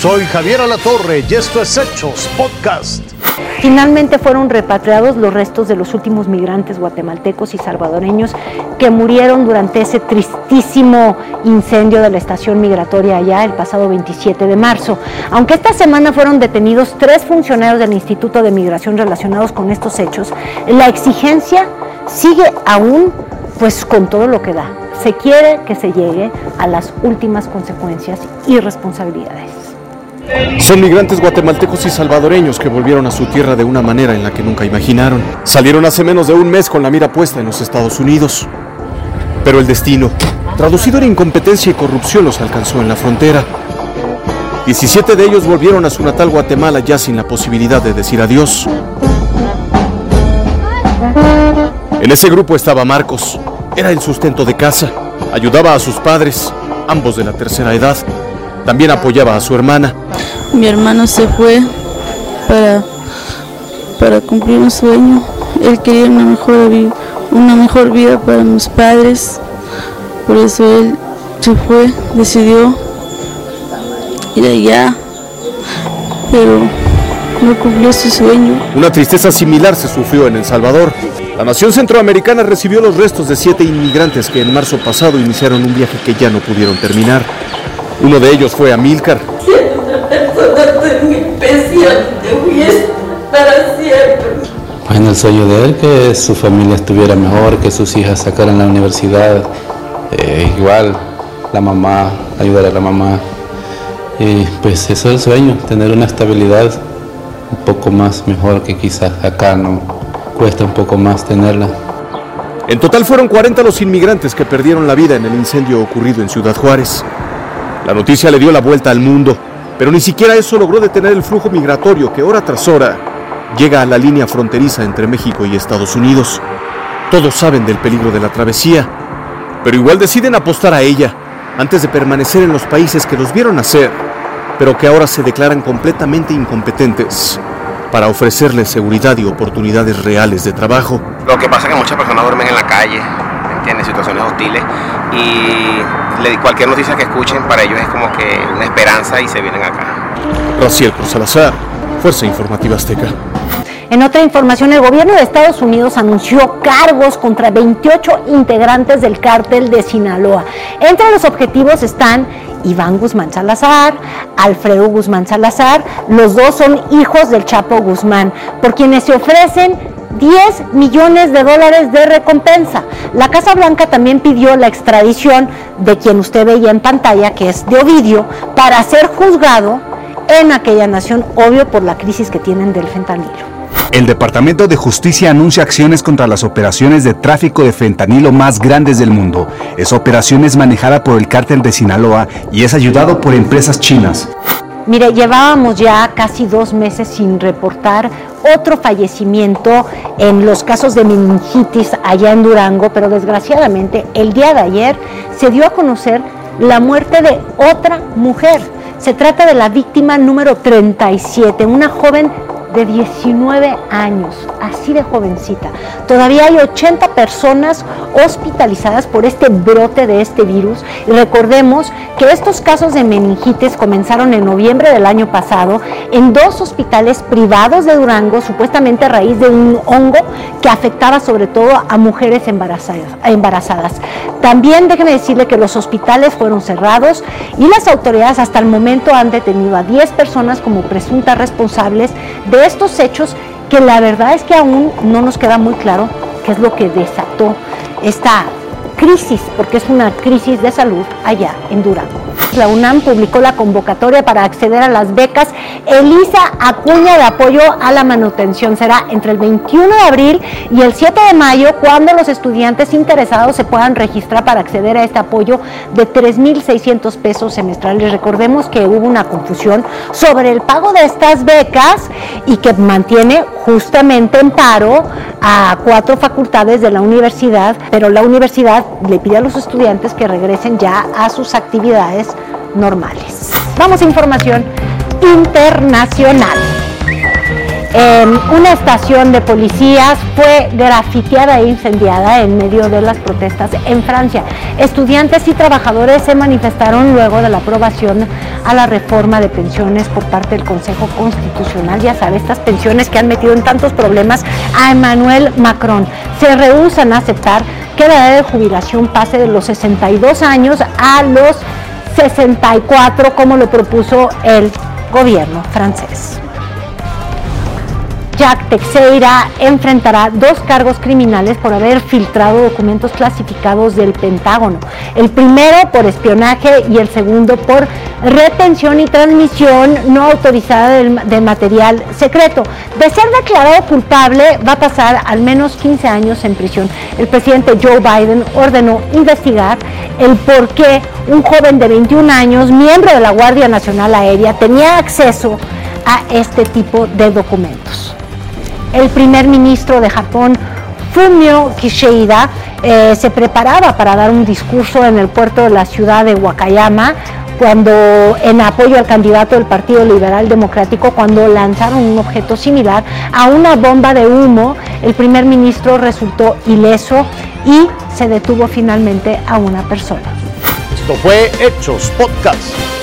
Soy Javier Alatorre y esto es Hechos Podcast. Finalmente fueron repatriados los restos de los últimos migrantes guatemaltecos y salvadoreños que murieron durante ese tristísimo incendio de la estación migratoria allá el pasado 27 de marzo. Aunque esta semana fueron detenidos tres funcionarios del Instituto de Migración relacionados con estos hechos, la exigencia sigue aún pues con todo lo que da. Se quiere que se llegue a las últimas consecuencias y responsabilidades. Son migrantes guatemaltecos y salvadoreños que volvieron a su tierra de una manera en la que nunca imaginaron. Salieron hace menos de un mes con la mira puesta en los Estados Unidos. Pero el destino, traducido en incompetencia y corrupción, los alcanzó en la frontera. 17 de ellos volvieron a su natal Guatemala ya sin la posibilidad de decir adiós. En ese grupo estaba Marcos. Era el sustento de casa. Ayudaba a sus padres, ambos de la tercera edad. También apoyaba a su hermana. Mi hermano se fue para, para cumplir un sueño. Él quería una mejor, una mejor vida para mis padres. Por eso él se fue, decidió ir allá. Pero no cumplió su sueño. Una tristeza similar se sufrió en El Salvador. La nación centroamericana recibió los restos de siete inmigrantes que en marzo pasado iniciaron un viaje que ya no pudieron terminar. Uno de ellos fue Amílcar. Siendo una persona muy especial, te voy para siempre. Bueno, el sueño de él que su familia estuviera mejor, que sus hijas sacaran la universidad, eh, igual la mamá, ayudar a la mamá. Y pues eso es el sueño, tener una estabilidad un poco más mejor que quizás acá no cuesta un poco más tenerla. En total fueron 40 los inmigrantes que perdieron la vida en el incendio ocurrido en Ciudad Juárez. La noticia le dio la vuelta al mundo, pero ni siquiera eso logró detener el flujo migratorio que hora tras hora llega a la línea fronteriza entre México y Estados Unidos. Todos saben del peligro de la travesía, pero igual deciden apostar a ella antes de permanecer en los países que los vieron nacer, pero que ahora se declaran completamente incompetentes para ofrecerles seguridad y oportunidades reales de trabajo. Lo que pasa es que muchas personas duermen en la calle, tienen situaciones hostiles y cualquier noticia que escuchen para ellos es como que una esperanza y se vienen acá. Raciel Cruz Salazar, Fuerza Informativa Azteca. En otra información, el gobierno de Estados Unidos anunció cargos contra 28 integrantes del cártel de Sinaloa. Entre los objetivos están Iván Guzmán Salazar, Alfredo Guzmán Salazar, los dos son hijos del Chapo Guzmán, por quienes se ofrecen 10 millones de dólares de recompensa. La Casa Blanca también pidió la extradición de quien usted veía en pantalla, que es de Ovidio, para ser juzgado en aquella nación, obvio por la crisis que tienen del fentanilo. El Departamento de Justicia anuncia acciones contra las operaciones de tráfico de fentanilo más grandes del mundo. Esa operación es manejada por el cártel de Sinaloa y es ayudado por empresas chinas. Mire, llevábamos ya casi dos meses sin reportar otro fallecimiento en los casos de meningitis allá en Durango, pero desgraciadamente el día de ayer se dio a conocer la muerte de otra mujer. Se trata de la víctima número 37, una joven de 19 años, así de jovencita. Todavía hay 80 personas hospitalizadas por este brote de este virus y recordemos que estos casos de meningitis comenzaron en noviembre del año pasado en dos hospitales privados de Durango, supuestamente a raíz de un hongo que afectaba sobre todo a mujeres embarazadas. También déjeme decirle que los hospitales fueron cerrados y las autoridades hasta el momento han detenido a 10 personas como presuntas responsables de estos hechos que la verdad es que aún no nos queda muy claro qué es lo que desató esta crisis, porque es una crisis de salud allá en Durango. La UNAM publicó la convocatoria para acceder a las becas Elisa Acuña de apoyo a la manutención. Será entre el 21 de abril y el 7 de mayo cuando los estudiantes interesados se puedan registrar para acceder a este apoyo de 3.600 pesos semestrales. Recordemos que hubo una confusión sobre el pago de estas becas y que mantiene justamente en paro a cuatro facultades de la universidad, pero la universidad le pide a los estudiantes que regresen ya a sus actividades normales. Vamos a información internacional. Una estación de policías fue grafiteada e incendiada en medio de las protestas en Francia. Estudiantes y trabajadores se manifestaron luego de la aprobación a la reforma de pensiones por parte del Consejo Constitucional. Ya sabe, estas pensiones que han metido en tantos problemas a Emmanuel Macron. Se rehusan a aceptar que la edad de jubilación pase de los 62 años a los 64, como lo propuso el gobierno francés. Jack Teixeira enfrentará dos cargos criminales por haber filtrado documentos clasificados del Pentágono. El primero por espionaje y el segundo por retención y transmisión no autorizada del, material secreto. De ser declarado culpable va a pasar al menos 15 años en prisión. El presidente Joe Biden ordenó investigar el por qué un joven de 21 años, miembro de la Guardia Nacional Aérea, tenía acceso a este tipo de documentos. El primer ministro de Japón, Fumio Kishida, eh, se preparaba para dar un discurso en el puerto de la ciudad de Wakayama cuando en apoyo al candidato del Partido Liberal Democrático cuando lanzaron un objeto similar a una bomba de humo, el primer ministro resultó ileso y se detuvo finalmente a una persona. Esto fue Hechos Podcast.